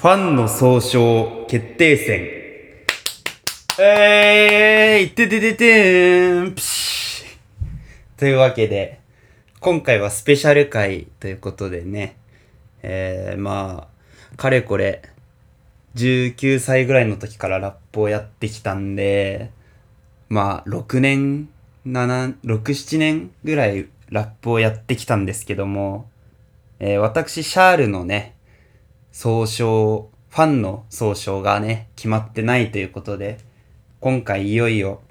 ファンの総称決定戦。えーい、ててててーん、プシュというわけで、今回はスペシャル回ということでね、えー、まあ、かれこれ、19歳ぐらいの時からラップをやってきたんで、まあ、6年、7、6、7年ぐらいラップをやってきたんですけども、えー私、シャールのね、総称、ファンの総称がね、決まってないということで、今回いよいよ、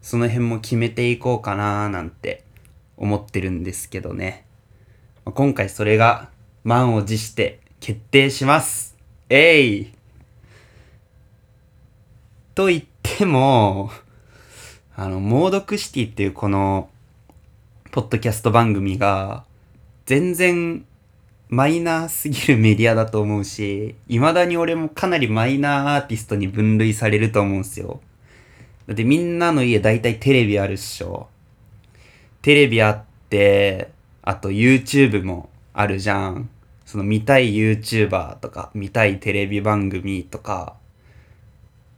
その辺も決めていこうかなーなんて思ってるんですけどね。今回それが満を持して決定します。えいと言っても、あの、モードクシティっていうこの、ポッドキャスト番組が、全然マイナーすぎるメディアだと思うし、未だに俺もかなりマイナーアーティストに分類されると思うんすよ。だってみんなの家大体テレビあるっしょ。テレビあって、あと YouTube もあるじゃん。その見たい YouTuber とか、見たいテレビ番組とか、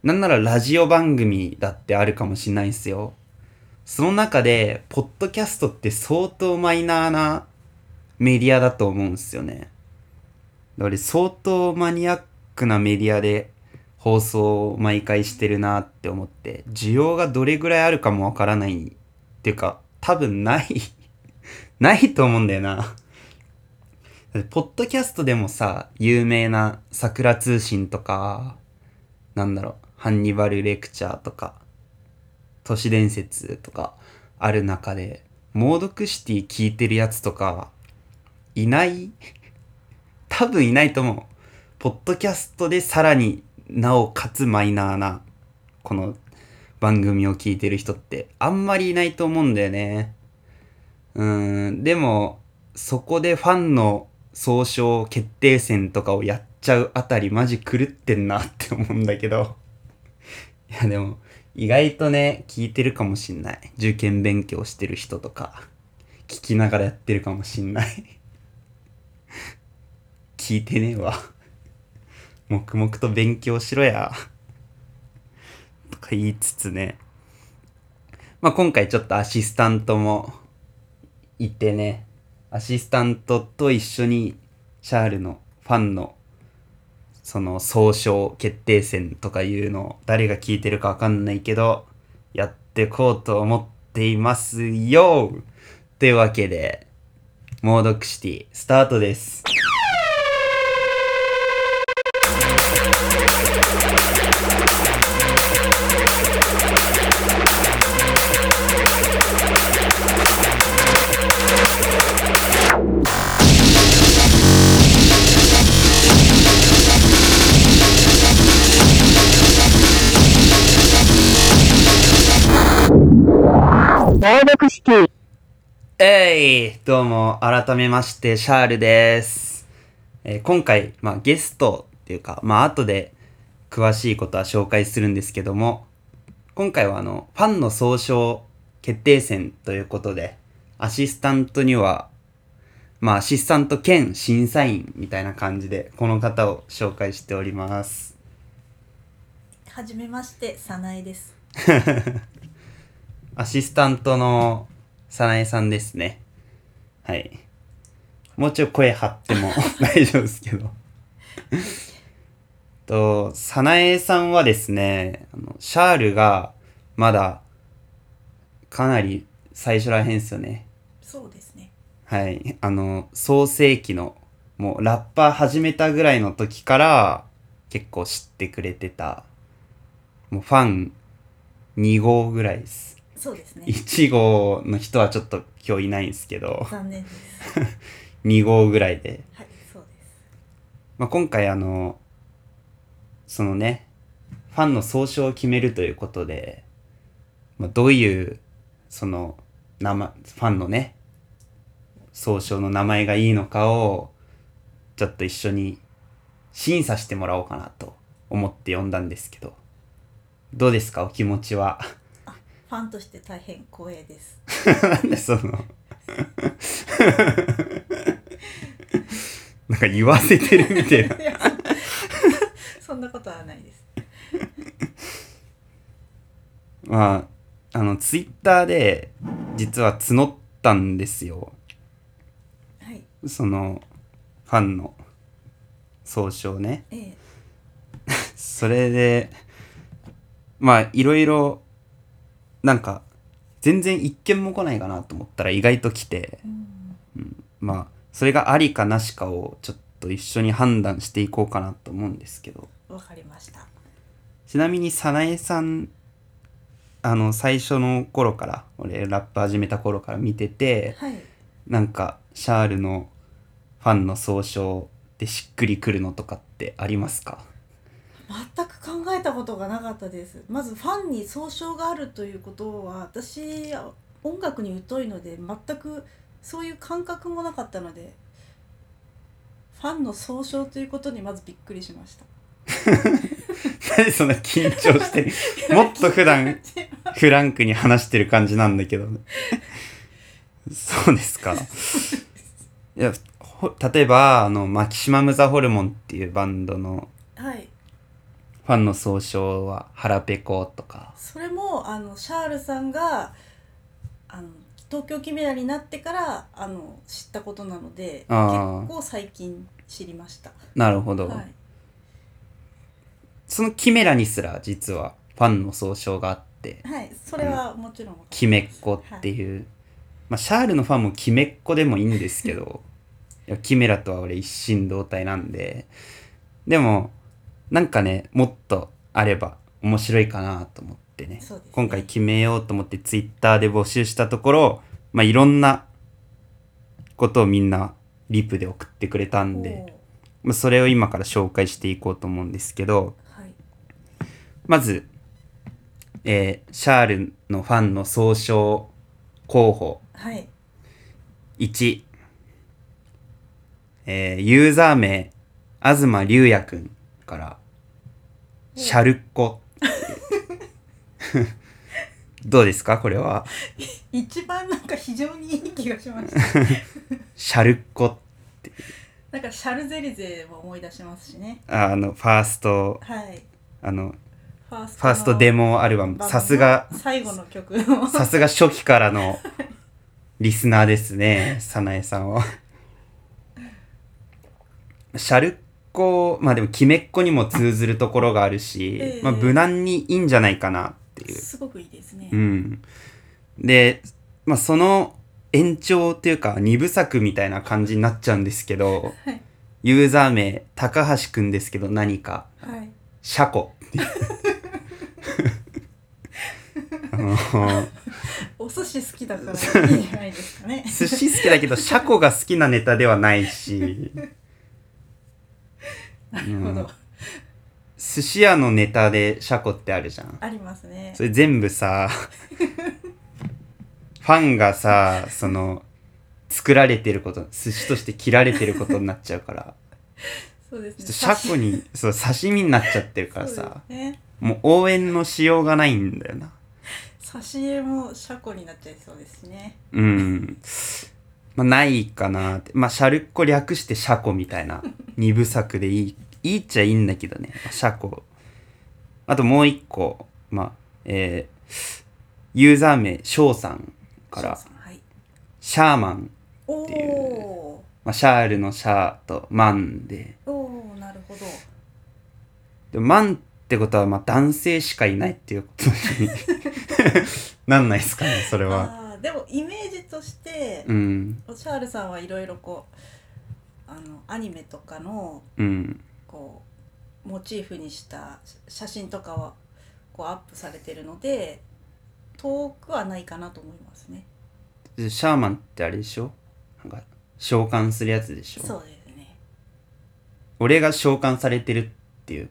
なんならラジオ番組だってあるかもしんないんすよ。その中で、ポッドキャストって相当マイナーなメディアだと思うんすよね。だから相当マニアックなメディアで放送を毎回してるなって思って、需要がどれぐらいあるかもわからないっていうか、多分ない、ないと思うんだよな。ポッドキャストでもさ、有名な桜通信とか、なんだろう、ハンニバルレクチャーとか、都市伝説とかある中で、モードクシティ聞いてるやつとか、いない多分いないと思う。ポッドキャストでさらになおかつマイナーな、この番組を聞いてる人ってあんまりいないと思うんだよね。うん、でも、そこでファンの総称決定戦とかをやっちゃうあたりマジ狂ってんなって思うんだけど。いやでも、意外とね、聞いてるかもしんない。受験勉強してる人とか、聞きながらやってるかもしんない。聞いてねえわ。黙々と勉強しろや。とか言いつつね。まあ今回ちょっとアシスタントもいてね。アシスタントと一緒にシャールのファンのその総称決定戦とかいうのを誰が聞いてるかわかんないけど、やってこうと思っていますよというわけで、モードクシティスタートです。えいどうも、改めまして、シャールです。えー今回、まあ、ゲストっていうか、まあ、後で詳しいことは紹介するんですけども、今回はあの、ファンの総称決定戦ということで、アシスタントには、まあ、アシスタント兼審査員みたいな感じで、この方を紹介しております。はじめまして、さなえです。アシスタントのさなえさんですね。はい。もうちょい声張っても 大丈夫ですけど。と、さなえさんはですね、あのシャールがまだかなり最初らへんですよね。そうですね。はい。あの、創世期の、もうラッパー始めたぐらいの時から結構知ってくれてた、もうファン2号ぐらいです。そうですね。1号の人はちょっと今日いないんですけど、残念です。2号ぐらいで。はい、そうです。まあ、今回あの、そのね、ファンの総称を決めるということで、まあ、どういう、その、名前、ファンのね、総称の名前がいいのかを、ちょっと一緒に審査してもらおうかなと思って呼んだんですけど、どうですか？お気持ちは？ファンとして大変光栄です。なんでその？なんか言わせてるみたいな。そんなことはないです。まああのツイッターで実は募ったんですよ。はい。そのファンの総称ね。ええ。それでまあいろいろなんか全然一件も来ないかなと思ったら意外と来て。うん。まあそれがありかなしかをちょっと一緒に判断していこうかなと思うんですけど。わかりました。ちなみに早苗さんあの最初の頃から俺ラップ始めた頃から見ててはい。なんかシャールのファンの総称でしっくりくるのとかってありますか？全く考えたことがなかったです。まずファンに総称があるということは私音楽に疎いので全くそういう感覚もなかったのでファンの総称ということにまずびっくりしました。なんでそんな緊張してるもっと普段 フランクに話してる感じなんだけどそうですか。いやほ例えばあのマキシマム・ザ・ホルモンっていうバンドのはいファンの総称は腹ペコとか。それもあのシャールさんがあの東京キメラになってからあの知ったことなので結あ。ー構最近知りました。なるほど、はい。そのキメラにすら実はファンの総称があって。はいそれはもちろんわかキメッコっていう、まあシャールのファンもキメッコでもいいんですけど いやキメラとは俺一心同体なんで。でもなんかねもっとあれば面白いかなと思ってね。ね。今回決めようと思ってツイッターで募集したところまあいろんなことをみんなリプで送ってくれたんで、まあ、それを今から紹介していこうと思うんですけどはい。まず、えーシャールのファンの総称候補。はい。1、えーユーザー名東龍也くんから。シャルッコ。どうですか？これは？一番なんか非常にいい気がしました。シャルッコなんかシャルゼリゼも思い出しますしね。ああのファースト。はい。あのファースファーストデモアルバム。さすが最後の曲のさすが初期からのリスナーですね、早苗さんは。シャルッコ、まあでも、キメッコにも通ずるところがあるし、ええ。まあ無難にいいんじゃないかなっていう。すごくいいですね、うん。で、まあその延長っていうか、二部作みたいな感じになっちゃうんですけど、はい。ユーザー名、高橋くんですけど何か、はい。シャコお寿司好きだからいいんじゃないですかね。寿司好きだけど、シャコが好きなネタではないし、なるほど、寿司屋のネタでシャコってあるじゃん。ありますね。それ全部さ、ファンがさ、その、作られてること、寿司として切られてることになっちゃうから、そうですね。シャコに、そう、刺身になっちゃってるからさ、ね。もう応援のしようがないんだよな。差し入れもシャコになっちゃいそうですね。うん。まあ、ないかなって。まあ、シャルッコ略してシャコみたいな 二部作でいい、いいっちゃいいんだけどね。シャコ。あともう一個、まあ、えー、ユーザー名、翔さんから翔、さんはいシャーマン。おいうおまあ、シャールのシャーとマンで。ーおーなるほどでもマンってことは、まあ、男性しかいないっていうことに なんないですかね、それは。でもイメージとして、うん。シャールさんはいろいろこうあのアニメとかのうん。こうモチーフにした写真とかはこうアップされてるので遠くはないかなと思いますね。でシャーマンってあれでしょ？なんか、召喚するやつでしょ？そうですね。俺が召喚されてるっていう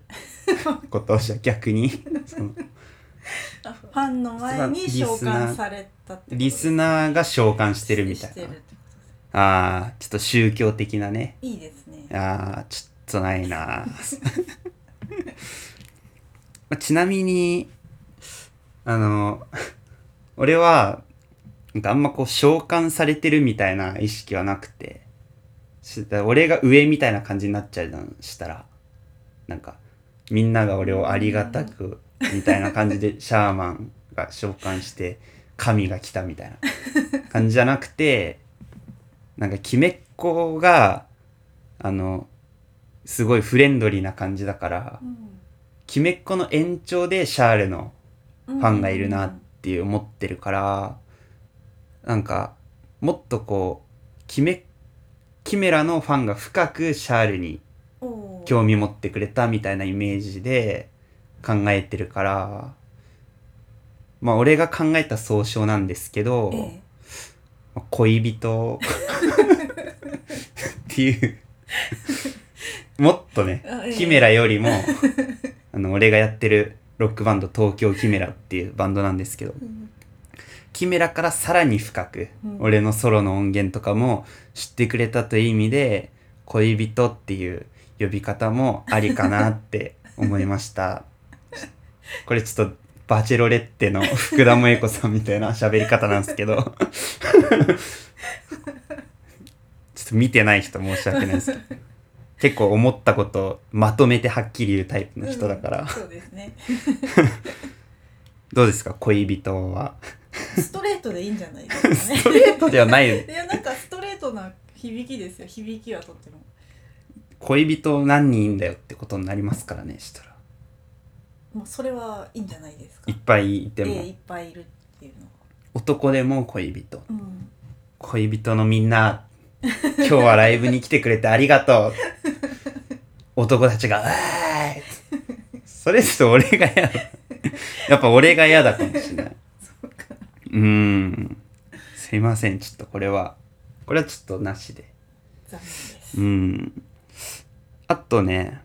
ことじゃ逆に ファンの前に召喚されたってことリスナーが召喚してるみたいな。ああちょっと宗教的なね。いいですね。ああちょっとないな まあちなみにあの俺はなんかあんまこう召喚されてるみたいな意識はなくて。し俺が上みたいな感じになっちゃうしたらなんかみんなが俺をありがたくみたいな感じで シャーマンが召喚して神が来たみたいな感じじゃなくてなんかきめっ子があのすごいフレンドリーな感じだからきめっ子の延長でシャーレのフファンがいるなっていう思ってるからなんかもっとこうキメキメラのファンが深くシャールに興味持ってくれたみたいなイメージで考えてるからまあ俺が考えた総称なんですけど、ええ。まあ恋人。っていう。もっとねえ。キメラよりもあの俺がやってるロックバンド東京キメラっていうバンドなんですけどうん。キメラからさらに深く、うん。俺のソロの音源とかも知ってくれたという意味で恋人っていう呼び方もありかなって思いましたこれちょっとバチェロレッテの福田萌子さんみたいな喋り方なんですけど。ちょっと見てない人申し訳ないです。けど結構思ったことをまとめてはっきり言うタイプの人だから、うんそうですね。どうですか？恋人は。ストレートでいいんじゃないですかね。ストレートではない。いやなんかストレートな響きですよ。響きはとっても。恋人何人いんだよってことになりますからねしたらもうそれはいいんじゃないですか？いっぱいいても、ええいっぱいいるっていうのは。男でも恋人。うん。恋人のみんな今日はライブに来てくれてありがとう。男たちが「うーい!」それちょっと俺が嫌だ やっぱ俺が嫌だかもしれない。そうかうーん。すいませんちょっとこれは。これはちょっとなしで。残念です。うん。あとね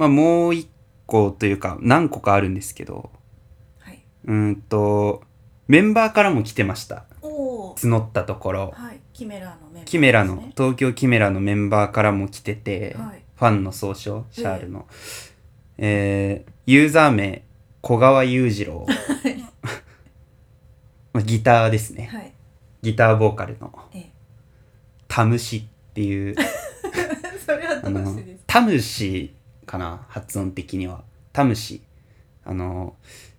まあもう一個というか何個かあるんですけどはい。うーんとメンバーからも来てました。募ったところ。はい。キメラのメンバーね。キメラの東京キメラのメンバーからも来てて、はい。ファンの総称シャールの、えーユーザー名小川裕次郎。まあギターですね。はい。ギターボーカルの。えタムシっていう。え それはどうしてです。かタムシかな発音的には。タムシ。あの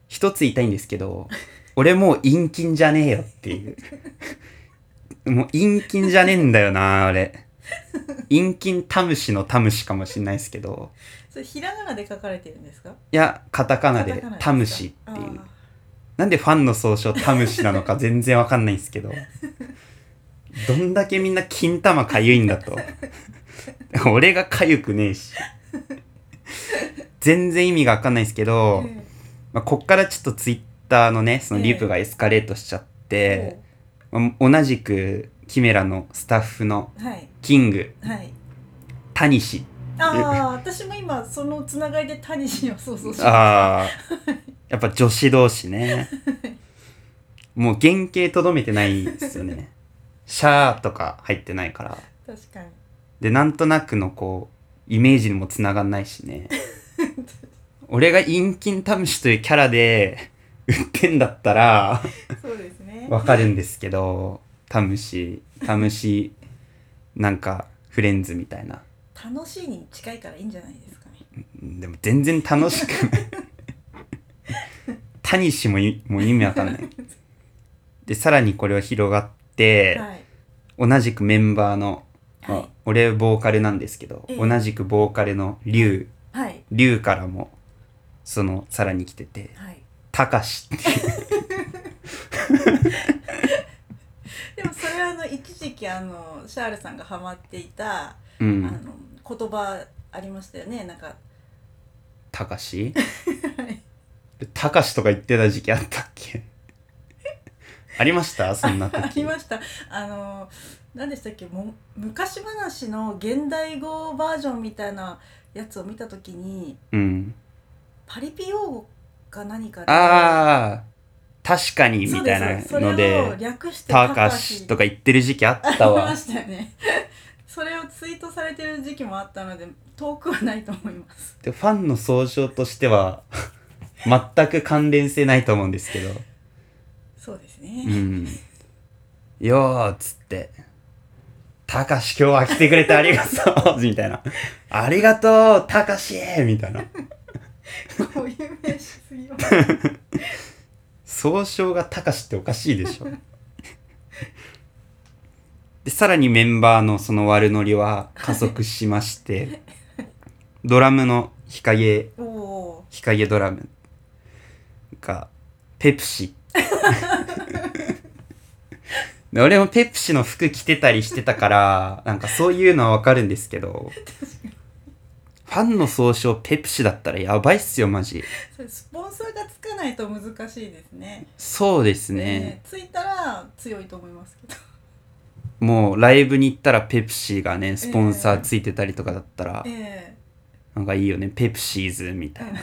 一つ言いたいんですけど 俺もう陰菌じゃねえよっていう。もう陰菌じゃねえんだよな俺陰菌タムシのタムシかもしんないですけど。それひらがなで書かれてるんですか？いやカタカナでカタムシっていう。あなんでファンの総称タムシなのか全然わかんないんですけど。どんだけみんな金玉かゆいんだと。俺がかゆくねえし 全然意味がわかんないですけーど、えまあ、こっからちょっとツイッターのねそのリプがエスカレートしちゃっえて、まあ同じくキメラのスタッフのキング。はい。タニシ。ああ私も今そのつながりでタニシを想像しました。あー。やっぱ女子同士ね。もう原型とどめてないですよね。シャーとか入ってないから。確かに。でなんとなくのこうイメージにもつながんないしね。俺が陰菌タムシというキャラで売ってんだったらそうですね。わかるんですけどタムシタムシなんかフレンズみたいな。楽しいに近いからいいんじゃないですかね。でも全然楽しくない。タニシもいもう意味わかんない。でさらにこれは広がって、はい。同じくメンバーの、まあはい。俺ボーカルなんですけど、ええ。同じくボーカルのリュウ。はい。リュウからもそのさらに来ててはい。たかしっていう。でもそれはあの一時期あのシャールさんがハマっていた、うあんの言葉ありましたよね。なんかたかし？たかしとか言ってた時期あったっけ？ありました？そんな時。ありました。あの何でしたっけ？も昔話の現代語バージョンみたいなやつを見た時にうん。パリピ用語か何かでああ確かにみたいなのでたかしとか言ってる時期あったありわましたよね。それをツイートされてる時期もあったので遠くはないと思います。でファンの総称としては 全く関連性ないと思うんですけど。そうですね、うん。よーっつってたかし今日は来てくれてありがとうみたいな。ありがとうたかしみたいな。こういう名詞すぎます総称がたかしっておかしいでしょ。で、さらにメンバーのその悪ノリは加速しまして、ドラムの日陰、日陰ドラムが、ペプシ。で俺もペプシの服着てたりしてたから、なんかそういうのはわかるんですけど、ファンの総称ペプシだったらやばいっすよ、マジ。スポンサーがつかないと難しいですねそうですね。ねついたら強いと思いますけどもうライブに行ったらペプシーがね、スポンサーついてたりとかだったら、えなんかいいよね、ペプシーズみたいな。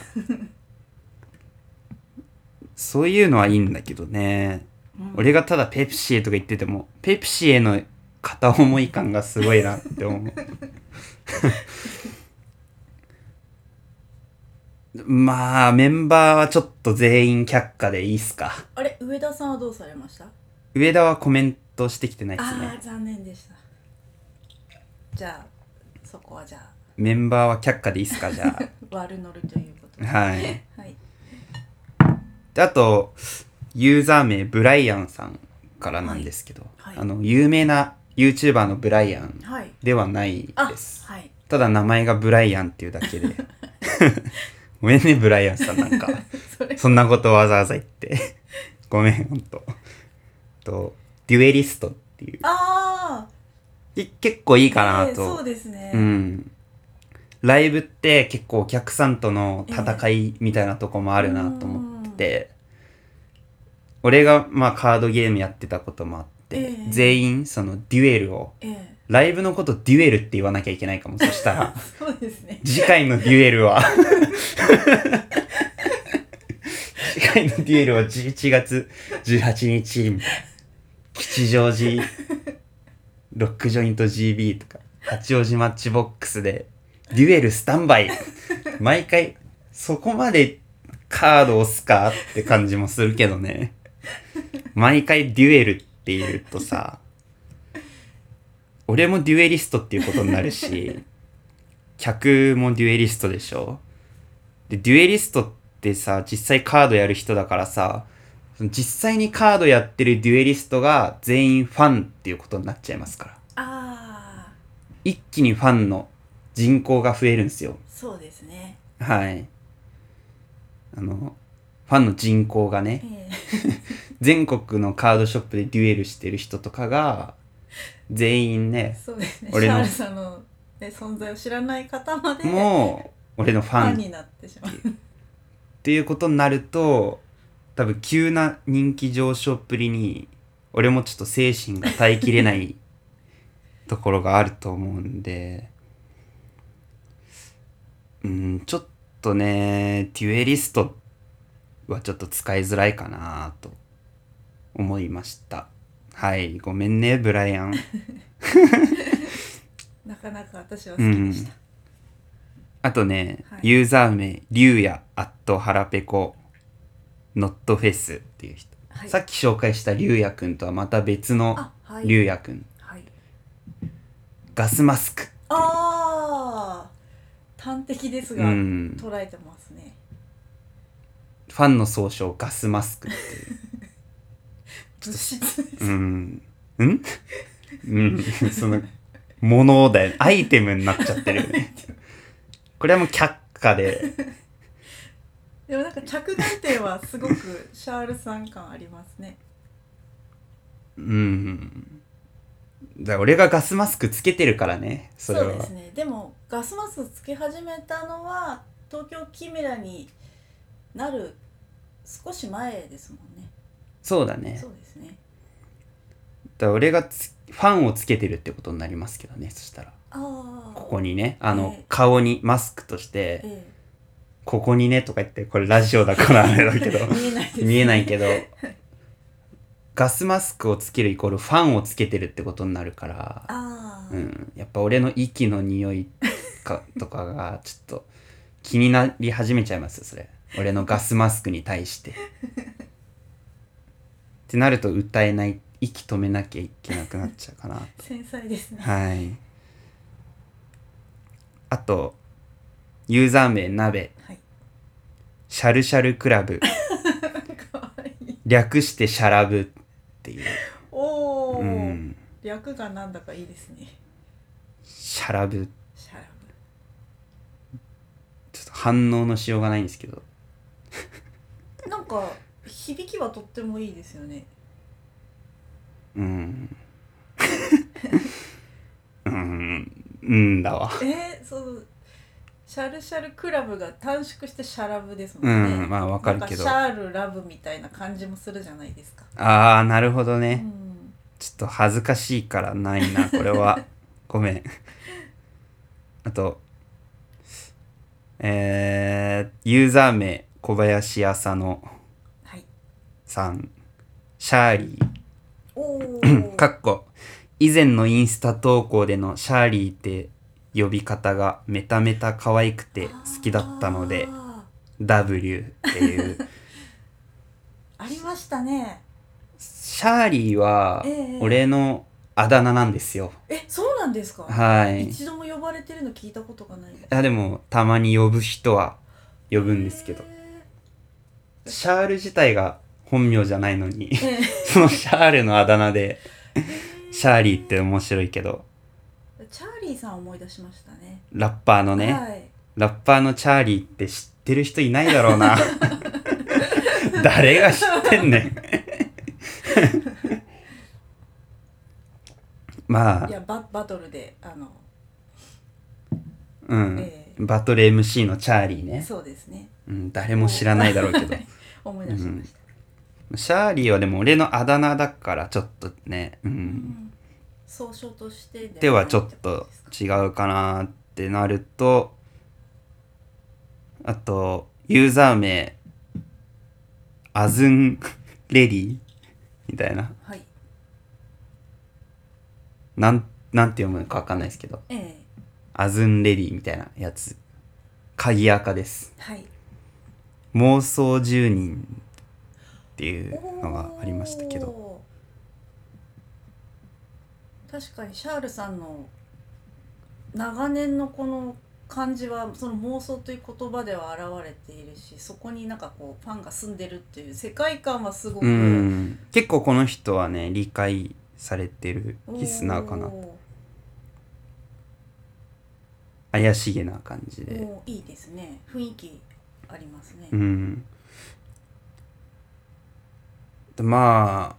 そういうのはいいんだけどね。うん俺がただペプシーとか言ってても、ペプシーへの片思い感がすごいなって思う。まあ、メンバーはちょっと全員却下でいいっすか。あれ上田さんはどうされました？上田はコメントしてきてないっすあねあ。残念でしたじゃあそこはじゃメンバーは却下でいいっすか、じゃあ 悪乗るということではい。はいであと、ユーザー名ブライアンさんからなんですけど、はいはいあの、有名な YouTuber のブライアンはいではないあです。はいただ名前がブライアンっていうだけで。ごめんね、ブライアンさんなんか。そんなことわざわざ言って。ごめん、ほんと。と、デュエリストっていう。あけ結構いいあかなええそうと。ですね、うん。ライブって結構お客さんとの戦いみたいなとこもあるなと思ってて、俺がまあカードゲームやってたこともあって、ええ。全員そのデュエルを、ええ。ライブのことデュエルって言わなきゃいけないかも。そしたら、そうですね。次回のデュエルは。次回のデュエルは11月18日吉祥寺ロックジョイント GB とか八王子マッチボックスでデュエルスタンバイ。毎回そこまでカード押すかって感じもするけどね毎回デュエルって言うとさ 俺もデュエリストっていうことになるし客もデュエリストでしょで、デュエリストってさ、実際カードやる人だからさ、実際にカードやってるデュエリストが全員ファンっていうことになっちゃいますから。ああ一気にファンの人口が増えるんですよ。そうですねはい。あの、ファンの人口がね、え 全国のカードショップでデュエルしてる人とかが、全員ねえ、そうですね。俺のシャールさんの、ね、存在を知らない方までもう、俺のフファンっになってしまう。ていうことになると、多分急な人気上昇っぷりに、俺もちょっと精神が耐えきれない ところがあると思うんで、うん、ちょっとね、デュエリストはちょっと使いづらいかなと思いました。はい、ごめんね、ブライアン。なかなか私は好きでした、あとね、はいユーザー名、リュウヤ、アット、ハラペコ、ノットフェスっていう人。はいさっき紹介したリュウヤくんとはまた別のあはいリュウヤくん。はいガスマスク。ああ端的ですが、うん捉えてますねファンの総称、ガスマスクっていう。物質うん？んうん。その、ものだよね。アイテムになっちゃってるよね。これはもう却下で。でもなんか着眼点はすごくシャールさん感ありますねうん。だ俺がガスマスクつけてるからね。それは。うですねでもガスマスクつけ始めたのは東京キメラになる少し前ですもんねそうだね。そうですから俺がつファンをつけてるってことになりますけどねそしたら。ここにねあの、ええ。顔にマスクとしてえ「ここにね」とか言ってこれラジオだからあれだけどえ 見えないです。見えないけどガスマスクをつけるイコールファンをつけてるってことになるから、うん、やっぱ俺の息の匂いかとかがちょっと気になり始めちゃいますよそれ。俺のガスマスクに対して。ってなると歌えない息止めなきゃいけなくなっちゃうかな 繊細ですね。はい。あとユーザー名鍋。はい。シャルシャルクラブ。かわいい。略してシャラブっていう、おお、うん、略がなんだかいいですね。シャラブ。シャラちょっと反応のしようがないんですけど。ブなんか響きはとってもいいですよねうん。うん。うんだわ。えー、そうシャルシャルクラブが短縮してシャラブですもうんね、んまあわかるけど。なんかシャールラブみたいな感じもするじゃないですか、ああなるほどうね、ん、ちょっと恥ずかしいからないな これは。ごめん。あとえー、ユーザー名小林浅野はい。さん。シャーリおー。おかっこ以前のインスタ投稿でのシャーリーって呼び方がメタメタ可愛くて好きだったのであ W っていう。ーありましたね。シャーリーはええ。俺のあだ名なんですよ。えそうなんですか、はい。一度も呼ばれてるの聞いたことがない。ですいやでもたまに呼ぶ人は呼ぶんですけど。へシャール自体が本名じゃないのに そのシャールのあだ名でーシャーリーって面白いけど。チャーリーさんを思い出しましたね。ラッパーのね、はい。ラッパーのチャーリーって知ってる人いないだろうな。誰が知ってんねん。まあ。いやババトルであの、うん、えバトル MC のチャーリーね、そうですね。うん、誰も知らないだろうけど。思い出しました、シャーリーはでも俺のあだ名だからちょっとね、うん。うん。総称としてでではちょっと違うかなってなるとあとユーザー名アズンレディみたいな。はい。なんなんて読むのか分かんないですけど。ええ。アズンレディみたいなやつ。鍵垢です。はい。妄想住人っていうのがありましたけど。確かにシャールさんの長年のこの感じはその妄想という言葉では現れているしそこになんかこうファンが住んでるっていう世界観はすごくうん。結構この人はね理解されてるリスナーかな。お怪しげな感じで。いいですね。雰囲気ありますね、うん。でまあ、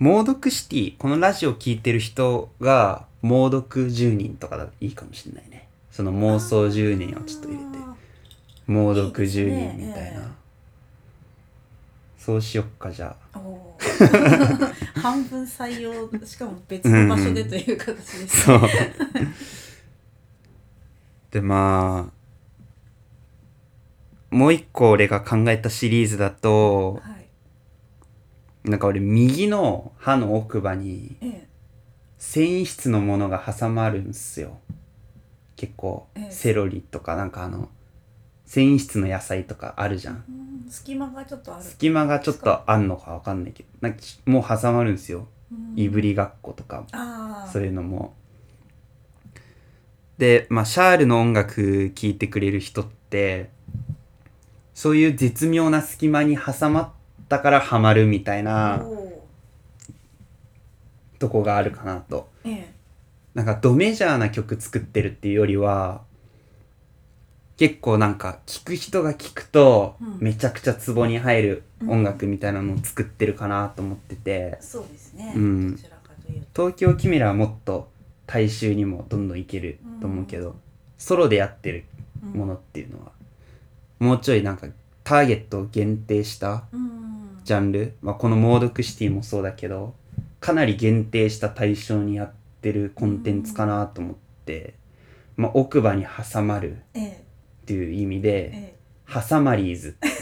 猛毒シティ、このラジオ聞いてる人が、猛毒10人とかだいいかもしれないね。その妄想10人をちょっと入れて、あ猛毒10いいですね人みたいな。ええそうしよっか、じゃあ。半分採用しかも別の場所でという形です、そう。で、まあ、もう一個俺が考えたシリーズだと、はいなんか俺右の歯の奥歯にええ。繊維質のものが挟まるんすよ。結構ええ。セロリとかなんかあの繊維質の野菜とかあるじゃん。うん隙間がちょっとある。隙間がちょっとあんのかわかんないけどなんかもう挟まるんすよ。うん。いぶりがっことか。ああそういうのも。でまあシャールの音楽聴いてくれる人ってそういう絶妙な隙間に挟まったからハマるみたいなとこがあるかなと。ええ。なんかドメジャーな曲作ってるっていうよりは結構なんか聴く人が聴くとうん。めちゃくちゃツボに入る音楽みたいなのを作ってるかなと思ってて。そうですね、うん。東京キメラはもっと大衆にもどんどんいけると思うけどソロでやってるものっていうのはもうちょいなんかターゲットを限定したうん。ジャンル、まあ、この「モードクシティ」もそうだけどかなり限定した対象にやってるコンテンツかなと思って、まあ、奥歯に挟まるええ。っていう意味でえ「ハサマリーズ」っていう。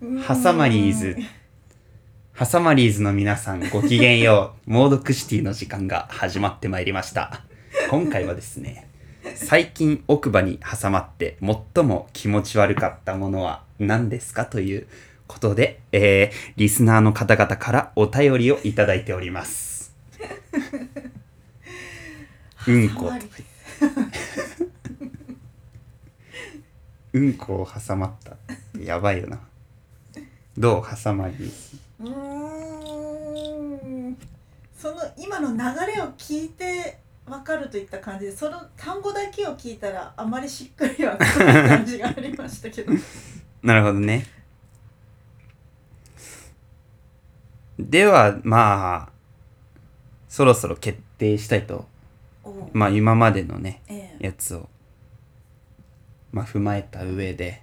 えハサマリーズ。ハサマリーズの皆さんごきげんよう。モードクシティの時間が始まってまいりました。今回はですね最近奥歯に挟まって最も気持ち悪かったものは何ですかということで、えー、リスナーの方々からお便りをいただいております。うんこ うんこを挟まった。やばいよな。どう挟まりうん。その今の流れを聞いて分かるといった感じでその単語だけを聞いたらあまりしっくりはない感じがありましたけど なるほどねではまあそろそろ決定したいとまあ今までのね、ええ、やつを、まあ、踏まえた上で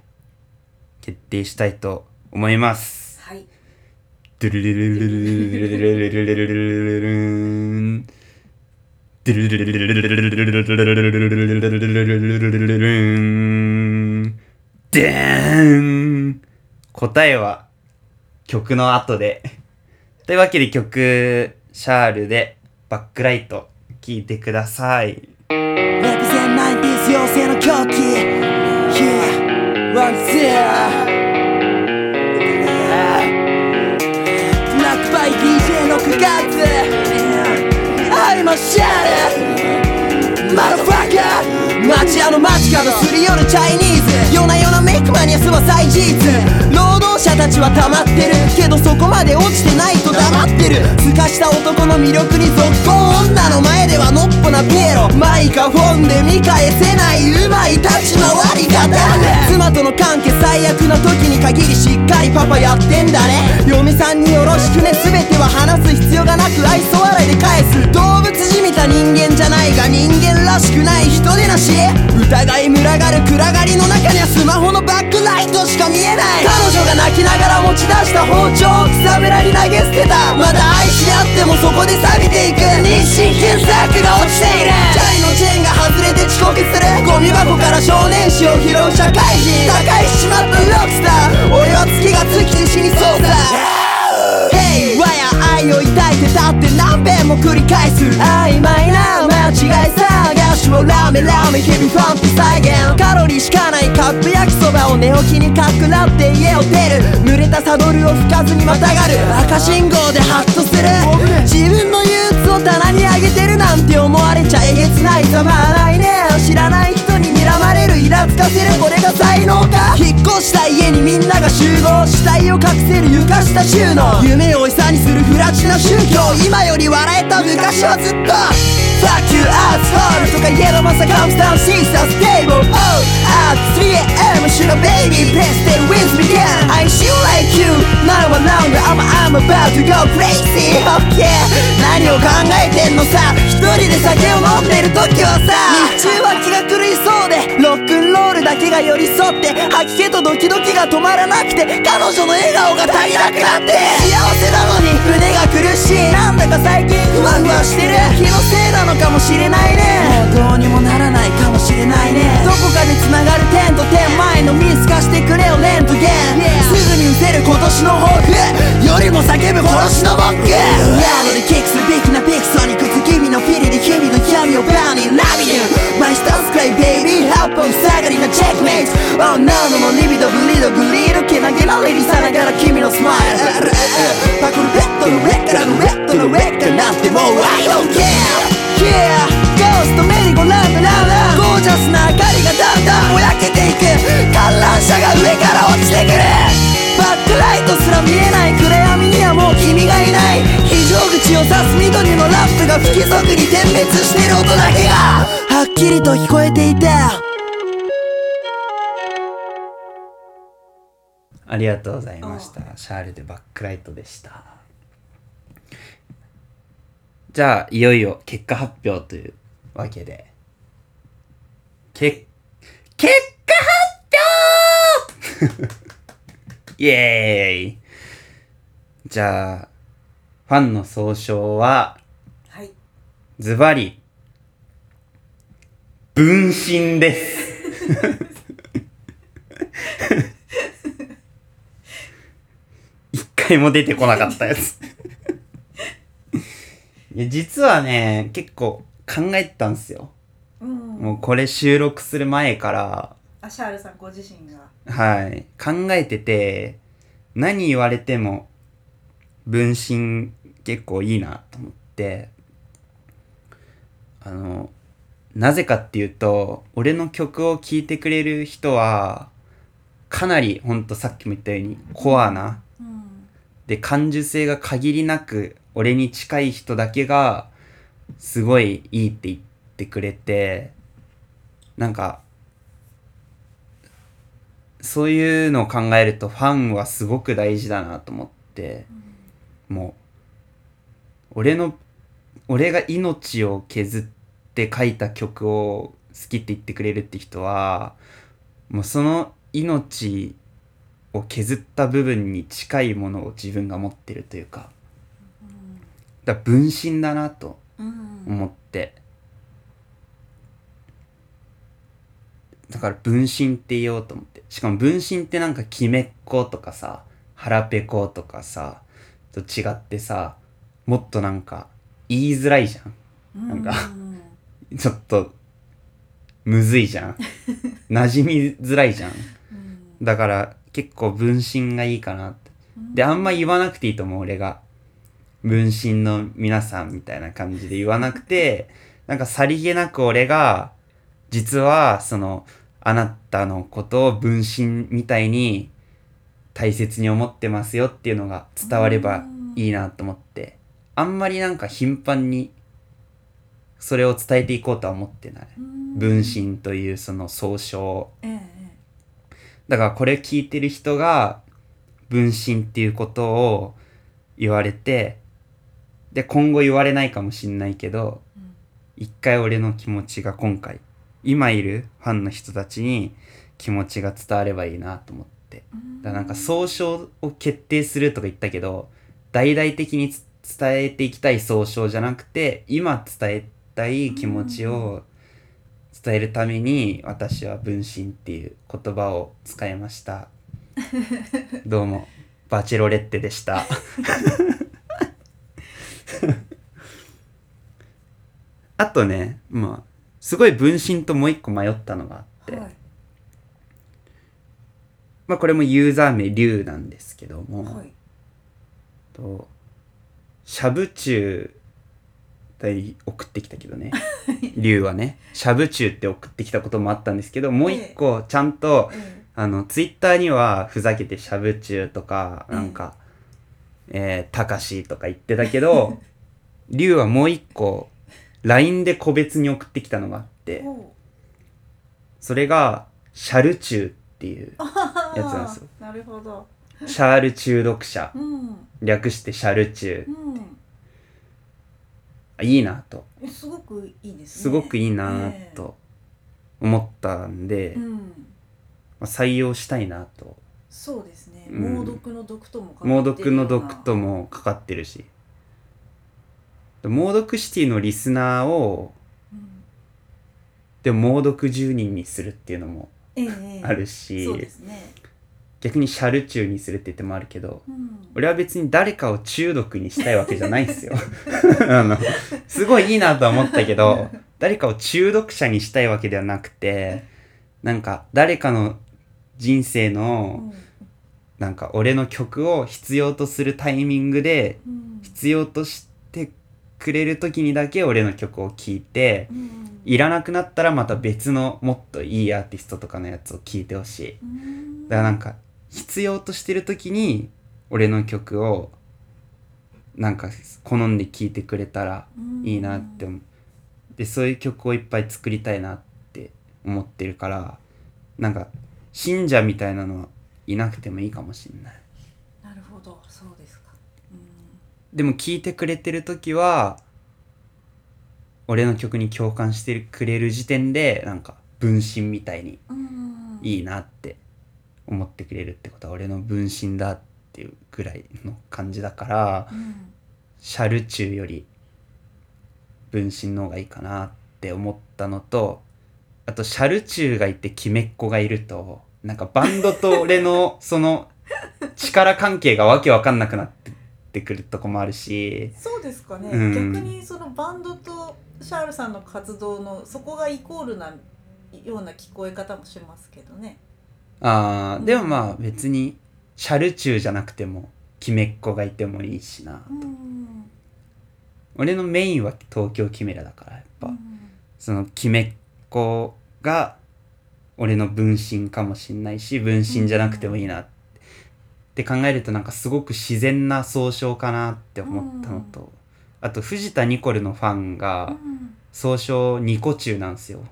決定したいと思います。はい。ドゥルルルルルルルルルルルルルン。ドゥルルルルルルルルルルルルルルルルルルルでん答えは曲の後で。というわけで曲、シャールでバックライト聴いてください。Represent 町屋の街角すり寄るチャイニーズ。夜な夜なメイクマニアスは再事実労働者たちは溜まってるけどそこまで落ちてないと黙ってるすかした男の魅力に続行女の前ではのっぽなピエロマイカフォンで見返せないよ関係最悪な時に限りしっかりパパやってんだね。嫁さんによろしくね。全ては話す必要がなく愛想笑いで返す。動物じみた人間じゃないが人間らしくない人でなし疑い群がる暗がりの中にはスマホのバックライトしか見えない。彼女が泣きながら持ち出した包丁を草むらに投げ捨てた。まだ愛し合ってもそこで錆びていく。日清検索が落ちている。遅刻するゴミ箱から少年誌を拾う社会人。破壊しちまったロックスター。俺は月が月で死にそうさ Hey わや愛を抱いてたって何遍も繰り返す。曖昧な間違い探しをラーメンラーメン日々ファンと再現。カロリーしかないカップ焼きそばを寝起きにかくなって家を出る。濡れたサドルを拭かずにまたがる。赤信号でハッとする。自分の憂鬱を棚にあげてるなんて思われちゃえげつないざまあないねを知らない人に睨まれるイラつかせるこれが才能か。引っ越した家にみんなが集合死体を隠せる床下収納夢を餌にするフラチナ宗教今より笑えた昔はずっと Fuck you asshole とか言えどまさかムスタンシーサステーブル Oh at 3am シベイビーベステルウィズビゲン I still like you now a now I'm about to go crazy OK 何を考えてんのさ。一人で酒を飲んでる時はさ。中は気が狂いそうでロックンロールだけが寄り添って吐き気とドキドキが止まらなくて彼女の笑顔が足りなくなって。幸せなのに胸が苦しい。なんだか最近ふわふわしてる。気のせいなのかもしれないね。もうどうにもならないかもしれないね。どこかで繋がる点と点前のミス化してくれよレントゲン。すぐに失せる今年の抱負よりも叫ぶ殺しの文句ラードでキックすべきなピクソニック君のフィリで君の闇をバーニーラビニューマイスタースクライベイビー八本下がりなチェックメイト女のリビドグリドグリードけなげなレディさながら君のスマイルパクるベッドの上からのベッドの上からなんてもう I don't care. Yeah ゴーストメリゴランドランランゴージャスな明かりがだんだんぼやけていく観覧車が上から落ちてくるバックライトすら見えない暗闇にはもう君がいない非常口を指す緑のラップが不規則に点滅してる音だけがっきりと聞こえていたありがとうございました。シャールでバックライトでした。じゃあ、いよいよ結果発表というわけで。け、結果発表 イエーイじゃあ、ファンの総称は、はいズバリ、分身です。一回も出てこなかったやつ。いや、実はね、結構考えてたんですよ。うんもうこれ収録する前からあシャールさんご自身がはい考えてて何言われても分身結構いいなと思ってあのなぜかっていうと俺の曲を聴いてくれる人はかなりほんとさっきも言ったようにコアなうん。で感受性が限りなく俺に近い人だけがすごいいいって言ってくれてなんかそういうのを考えるとファンはすごく大事だなと思ってもう俺の俺が命を削って書いた曲を好きって言ってくれるって人はもうその命を削った部分に近いものを自分が持ってるというかだから分身だなとうん。思って。だから分身って言おうと思って。しかも分身ってなんかきめっことかさ腹ペコとかさと違ってさもっとなんか言いづらいじゃん。なんかうんちょっとむずいじゃん。馴染みづらいじゃん。うんだから結構分身がいいかなって。であんま言わなくていいと思う俺が。分身の皆さんみたいな感じで言わなくて なんかさりげなく俺が実はそのあなたのことを分身みたいに大切に思ってますよっていうのが伝わればいいなと思って。あんまりなんか頻繁にそれを伝えていこうとは思ってない。うん。分身というその総称。をえええ。だからこれ聞いてる人が分身っていうことを言われてで今後言われないかもしんないけどえうん一回俺の気持ちが今回今いるファンの人たちに気持ちが伝わればいいなと思って。だからなんか総称を決定するとか言ったけど大々的につ伝えていきたい総称じゃなくて今伝えたい気持ちを伝えるために私は分身っていう言葉を使いました。どうもバチェロレッテでした。あとねまあすごい分身ともう一個迷ったのがあって、はい。まあこれもユーザー名龍なんですけども、はい。としゃぶ中で送ってきたけどね。龍はね。しゃぶ中って送ってきたこともあったんですけどもう一個ちゃんとえあのツイッターにはふざけてしゃぶ中とかなんかえーたかしとか言ってたけど 龍はもう一個 LINE で個別に送ってきたのがあってそれがシャル中っていううやつなんですよ。なるほどシャール中毒者うん略してシャル中うん。あいいなと。えすごくいいですね。すごくいいなと思ったんで、うん。まあ採用したいなと。そうですね。うん。猛毒の毒ともかかってる猛毒の毒ともかかってるし。猛毒シティのリスナーをうん。でも猛毒10人にするっていうのもええええ。あるし、そうですね逆にシャル中にするって言ってもあるけどうん。俺は別に誰かを中毒にしたいわけじゃないんですよ。あのすごいいいなとは思ったけど 誰かを中毒者にしたいわけではなくてなんか誰かの人生のなんか俺の曲を必要とするタイミングでうん。必要としてくれる時にだけ俺の曲を聴いてうん。いらなくなったらまた別のもっといいアーティストとかのやつを聴いてほしい。うん。だからなんか必要としてる時に俺の曲をなんか好んで聴いてくれたらいいなって思う。でそういう曲をいっぱい作りたいなって思ってるからなんか信者みたいなのはいなくてもいいかもしんない。なるほど。そうですか。うん。でも聴いてくれてる時は俺の曲に共感してくれる時点でなんか分身みたいにうん。いいなって思ってくれるってことは俺の分身だっていうぐらいの感じだからうん。シャル中より分身の方がいいかなって思ったのとあとシャル中がいてキメっ子がいるとなんかバンドと俺の その力関係がわけわかんなくなってってくるとこもあるし。そうですかね、うん。逆にそのバンドとシャールさんの活動のそこがイコールなような聞こえ方もしますけどねあーでもまあ別にシャルチューじゃなくてもキメっ子がいてもいいしなうん。俺のメインは東京キメラだからやっぱ、うん。そのキメっ子が俺の分身かもしんないし分身じゃなくてもいいなって考えるとなんかすごく自然な総称かなって思ったのと、あと藤田ニコルのファンがうん。総称ニコ中なんですよ。あ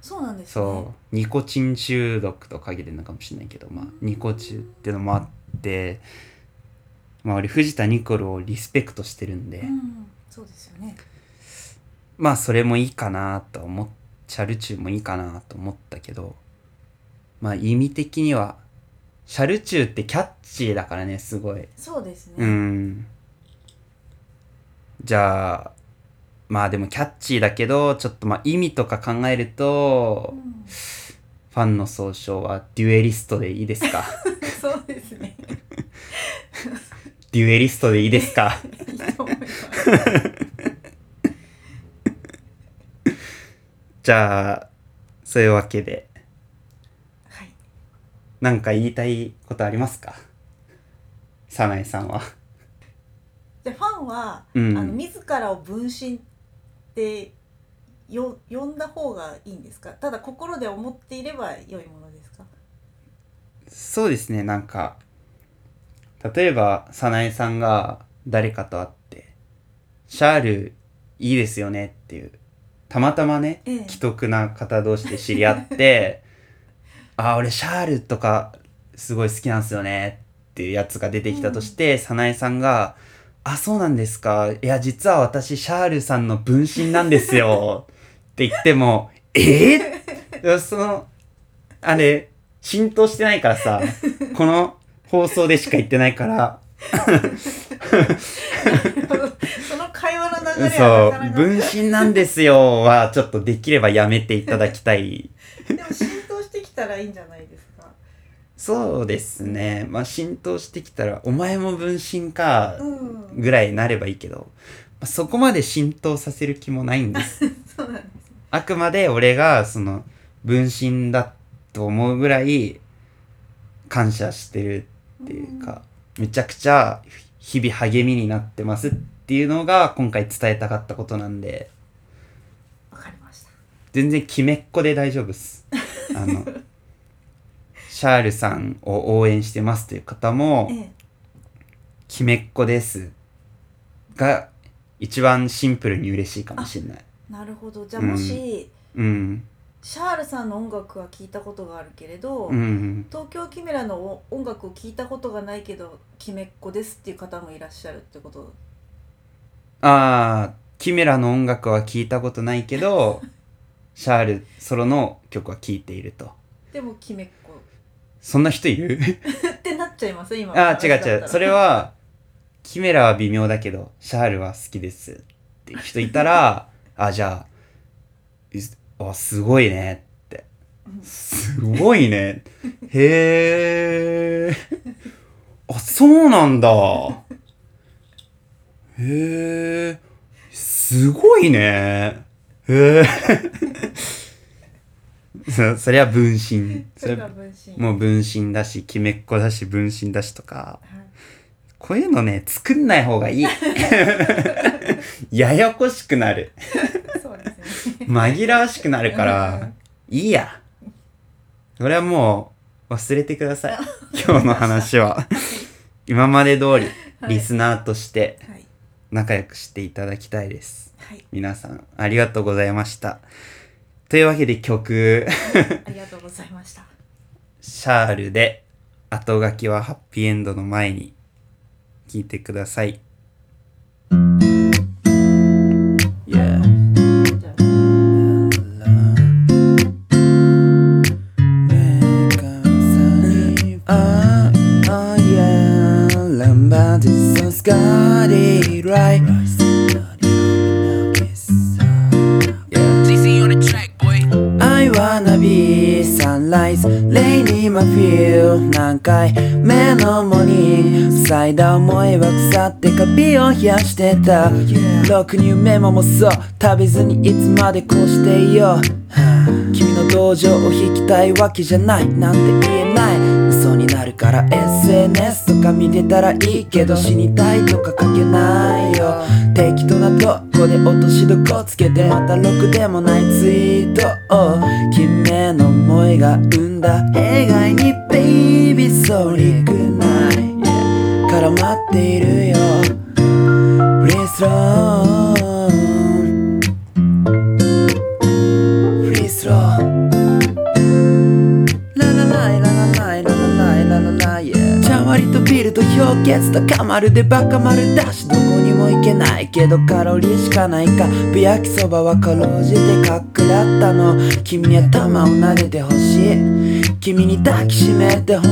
そうなんですね。そう。ニコチン中毒と限るのかもしれないけどまあニコ中っていうのもあってまあ俺藤田ニコルをリスペクトしてるんで、うん、そうですよね。まあそれもいいかなと思っチャルチューもいいかなと思ったけどまあ意味的にはシャルチューってキャッチーだからねすごい。そうですね、うん。じゃあまあでもキャッチーだけどちょっとまあ意味とか考えるとうんファンの総称はデュエリストでいいですか？そうですね。デュエリストでいいですか？じゃあそういうわけで。はい。なんか言いたいことありますか？早苗さんは。でファンは、うん。あの自らを分身ってよ呼んだ方がいいんですか？ただ心で思っていれば良いものですか？そうですねなんか例えば早苗さんが誰かと会って「シャールいいですよね」っていうたまたまねええ。既得な方同士で知り合って「あ俺シャールとかすごい好きなんですよね」っていうやつが出てきたとして、早苗さんが「あそうなんですか？いや実は私シャールさんの分身なんですよ」って言っても「え？ー、そのあれ浸透してないからさこの放送でしか言ってないから。その会話の流れそはなかなかう分身なんですよはちょっとできればやめていただきたい。でも浸透してきたらいいんじゃないですか？そうですね。まあ浸透してきたらお前も分身か。うんぐらいになればいいけど、まあそこまで浸透させる気もないんです。そうなんですね。あくまで俺がその分身だと思うぐらい感謝してるっていうか、めちゃくちゃ日々励みになってますっていうのが今回伝えたかったことなんで。わかりました。全然決めっこで大丈夫っす。あの シャールさんを応援してますという方もええ。決めっこですが一番シンプルに嬉しいかもしれない。なるほど。じゃあもし、うん。シャールさんの音楽は聞いたことがあるけれど、うん。東京キメラの音楽を聞いたことがないけどキメっ子ですっていう方もいらっしゃるってこと？ああキメラの音楽は聞いたことないけど シャールソロの曲は聴いていると。でもキメっ子。そんな人いる？ってなっちゃいます？今。ああ違う違う。それはキメラは微妙だけどシャールは好きですっていう人いたら あじゃあいあすごいねって。すごいね。へえあそうなんだ。へえすごいね。へえ そそれは分身。それが分身。もう分身だし、きめっ子だし、分身だしとか、はいこういうのね、作んない方がいい。ややこしくなる。そうですね紛らわしくなるかうらん、いいや。それはもう、忘れてください。今日の話は。今まで通り、はいリスナーとしてはい仲良くしていただきたいです。はい皆さん、ありがとうございました。というわけで曲、ありがとうございましたシャールで後書きはハッピーエンドの前に聞いてください。My feel 何回目のモーニング咲いた思いは腐ってカビを冷やしてた。ろくに夢ももそう。食べずにいつまでこうしていよう。君の同情を引きたいわけじゃない。なんて言えるから SNS とか見てたらいいけど死にたいとか書けないよ。適当なとこで落としどこつけてまたろくでもないツイートを。君への思いが生んだ。映画に Baby Sorry Good Night、絡まっているよ。Please r とビールと氷結高まるでバカ丸だしどこにも行けないけどカロリーしかないか。ぶ焼きそばはかろうじてかっくらったの。君は玉を撫でてほしい。君に抱きしめてほし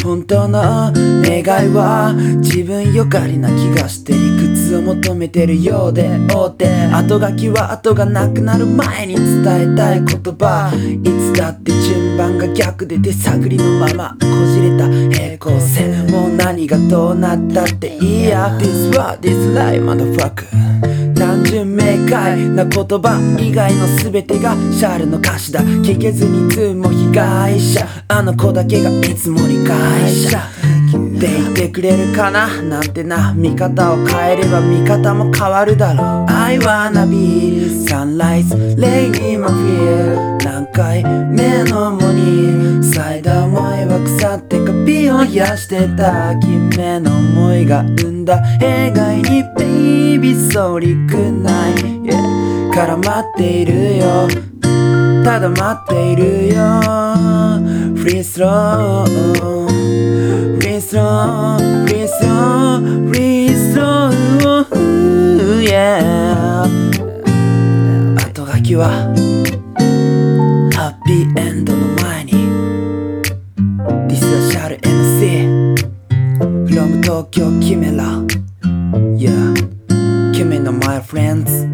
い。本当の願いは自分よがりな気がして理屈を求めてるようで大手後書きは後がなくなる前に伝えたい言葉。いつだって順番が逆で手探りのままこじれた平行線。もう何がどうなったっていいや。This what this life motherfucker. 単純明快な言葉以外の全てがシャールの歌詞だ。聞けずにいつも被害者。あの子だけがいつも理解者って言ってくれるかな？なんてな。見方を変えれば見方も変わるだろう。I wanna be sunrise rainy my fear 何回目のモに咲いた思いは腐ってを癒やしてた君の思いが生んだ弊害にベイビーソーリックナイ絡まっているよただ待っているよフリースローフリースローフリースローフリースロー,ー,スロー,ー,ー、yeah、後書きはハッピーエンドの東京キメラ Yeah キメの my friends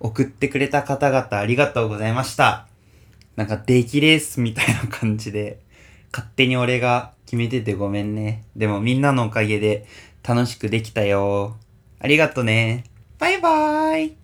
送ってくれた方々ありがとうございました。なんか出来レースみたいな感じで、勝手に俺が決めててごめんね。でもみんなのおかげで楽しくできたよ。ありがとね。バイバーイ